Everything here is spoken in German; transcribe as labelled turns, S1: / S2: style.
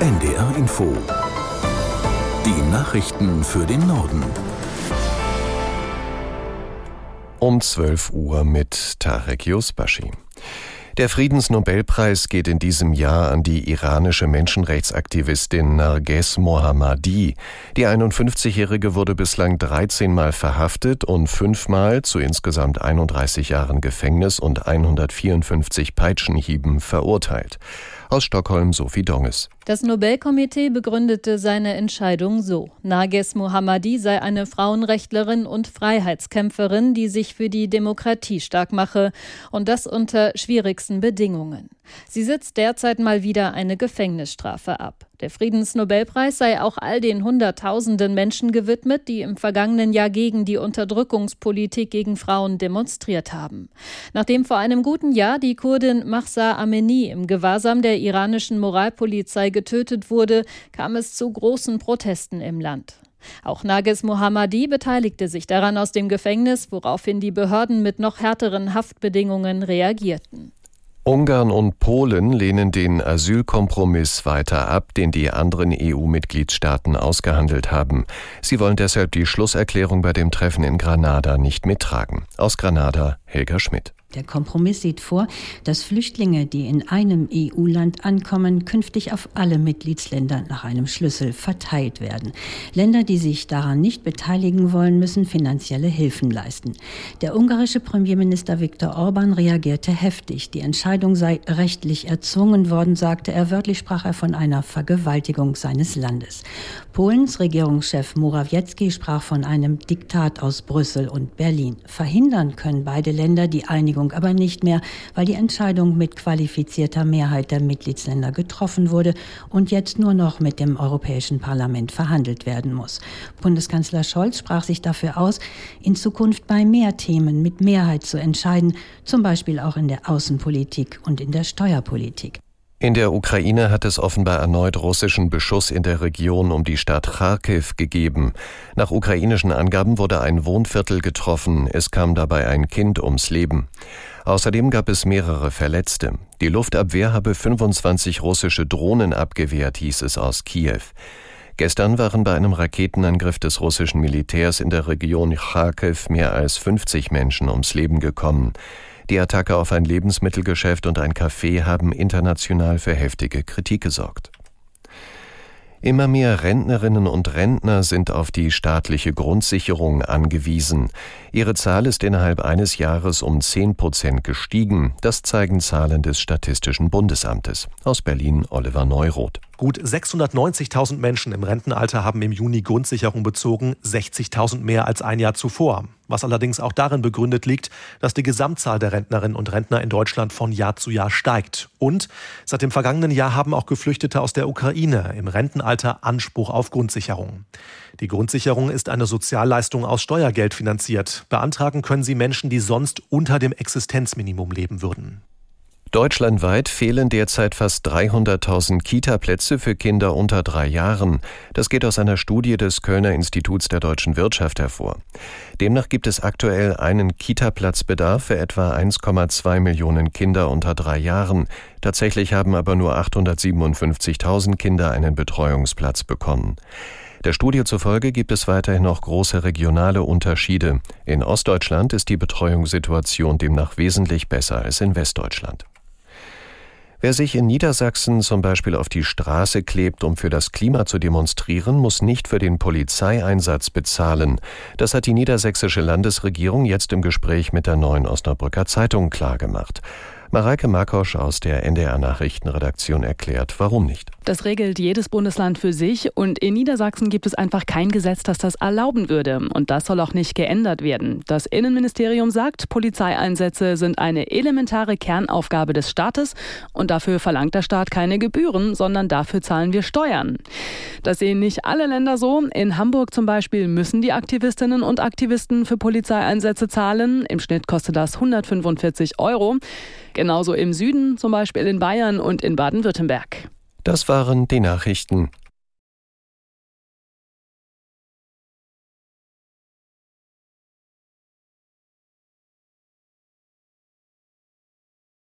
S1: NDR Info. Die Nachrichten für den Norden.
S2: Um 12 Uhr mit Tarek Yusbashi. Der Friedensnobelpreis geht in diesem Jahr an die iranische Menschenrechtsaktivistin Narges Mohammadi. Die 51-Jährige wurde bislang 13 Mal verhaftet und fünfmal zu insgesamt 31 Jahren Gefängnis und 154 Peitschenhieben verurteilt. Aus Stockholm Sophie Donges.
S3: Das Nobelkomitee begründete seine Entscheidung so. Nages Mohammadi sei eine Frauenrechtlerin und Freiheitskämpferin, die sich für die Demokratie stark mache und das unter schwierigsten Bedingungen. Sie sitzt derzeit mal wieder eine Gefängnisstrafe ab. Der Friedensnobelpreis sei auch all den Hunderttausenden Menschen gewidmet, die im vergangenen Jahr gegen die Unterdrückungspolitik gegen Frauen demonstriert haben. Nachdem vor einem guten Jahr die Kurdin Mahsa Amini im Gewahrsam der iranischen Moralpolizei getötet wurde, kam es zu großen Protesten im Land. Auch Nages Mohammadi beteiligte sich daran aus dem Gefängnis, woraufhin die Behörden mit noch härteren Haftbedingungen reagierten.
S2: Ungarn und Polen lehnen den Asylkompromiss weiter ab, den die anderen EU-Mitgliedstaaten ausgehandelt haben. Sie wollen deshalb die Schlusserklärung bei dem Treffen in Granada nicht mittragen. Aus Granada Helga Schmidt.
S4: Der Kompromiss sieht vor, dass Flüchtlinge, die in einem EU-Land ankommen, künftig auf alle Mitgliedsländer nach einem Schlüssel verteilt werden. Länder, die sich daran nicht beteiligen wollen, müssen finanzielle Hilfen leisten. Der ungarische Premierminister Viktor Orban reagierte heftig. Die Entscheidung sei rechtlich erzwungen worden, sagte er. Wörtlich sprach er von einer Vergewaltigung seines Landes. Polens Regierungschef Morawiecki sprach von einem Diktat aus Brüssel und Berlin. Verhindern können beide Länder die Einigung Verhandlung aber nicht mehr, weil die Entscheidung mit qualifizierter Mehrheit der Mitgliedsländer getroffen wurde und jetzt nur noch mit dem Europäischen Parlament verhandelt werden muss. Bundeskanzler Scholz sprach sich dafür aus, in Zukunft bei mehr Themen mit Mehrheit zu entscheiden, zum Beispiel auch in der Außenpolitik und in der Steuerpolitik.
S2: In der Ukraine hat es offenbar erneut russischen Beschuss in der Region um die Stadt Kharkiv gegeben. Nach ukrainischen Angaben wurde ein Wohnviertel getroffen. Es kam dabei ein Kind ums Leben. Außerdem gab es mehrere Verletzte. Die Luftabwehr habe 25 russische Drohnen abgewehrt, hieß es aus Kiew. Gestern waren bei einem Raketenangriff des russischen Militärs in der Region Kharkiv mehr als 50 Menschen ums Leben gekommen. Die Attacke auf ein Lebensmittelgeschäft und ein Café haben international für heftige Kritik gesorgt. Immer mehr Rentnerinnen und Rentner sind auf die staatliche Grundsicherung angewiesen. Ihre Zahl ist innerhalb eines Jahres um 10 Prozent gestiegen. Das zeigen Zahlen des Statistischen Bundesamtes. Aus Berlin Oliver Neuroth.
S5: Gut 690.000 Menschen im Rentenalter haben im Juni Grundsicherung bezogen, 60.000 mehr als ein Jahr zuvor. Was allerdings auch darin begründet liegt, dass die Gesamtzahl der Rentnerinnen und Rentner in Deutschland von Jahr zu Jahr steigt. Und seit dem vergangenen Jahr haben auch Geflüchtete aus der Ukraine im Rentenalter Anspruch auf Grundsicherung. Die Grundsicherung ist eine Sozialleistung aus Steuergeld finanziert. Beantragen können sie Menschen, die sonst unter dem Existenzminimum leben würden.
S2: Deutschlandweit fehlen derzeit fast 300.000 Kita-Plätze für Kinder unter drei Jahren. Das geht aus einer Studie des Kölner Instituts der deutschen Wirtschaft hervor. Demnach gibt es aktuell einen Kita-Platzbedarf für etwa 1,2 Millionen Kinder unter drei Jahren. Tatsächlich haben aber nur 857.000 Kinder einen Betreuungsplatz bekommen. Der Studie zufolge gibt es weiterhin noch große regionale Unterschiede. In Ostdeutschland ist die Betreuungssituation demnach wesentlich besser als in Westdeutschland. Wer sich in Niedersachsen zum Beispiel auf die Straße klebt, um für das Klima zu demonstrieren, muss nicht für den Polizeieinsatz bezahlen. Das hat die niedersächsische Landesregierung jetzt im Gespräch mit der neuen Osnabrücker Zeitung klargemacht. Mareike Markosch aus der NDR Nachrichtenredaktion erklärt, warum nicht.
S6: Das regelt jedes Bundesland für sich und in Niedersachsen gibt es einfach kein Gesetz, das das erlauben würde. Und das soll auch nicht geändert werden. Das Innenministerium sagt, Polizeieinsätze sind eine elementare Kernaufgabe des Staates und dafür verlangt der Staat keine Gebühren, sondern dafür zahlen wir Steuern. Das sehen nicht alle Länder so. In Hamburg zum Beispiel müssen die Aktivistinnen und Aktivisten für Polizeieinsätze zahlen. Im Schnitt kostet das 145 Euro. Genauso im Süden, zum Beispiel in Bayern und in Baden-Württemberg.
S2: Das waren die Nachrichten.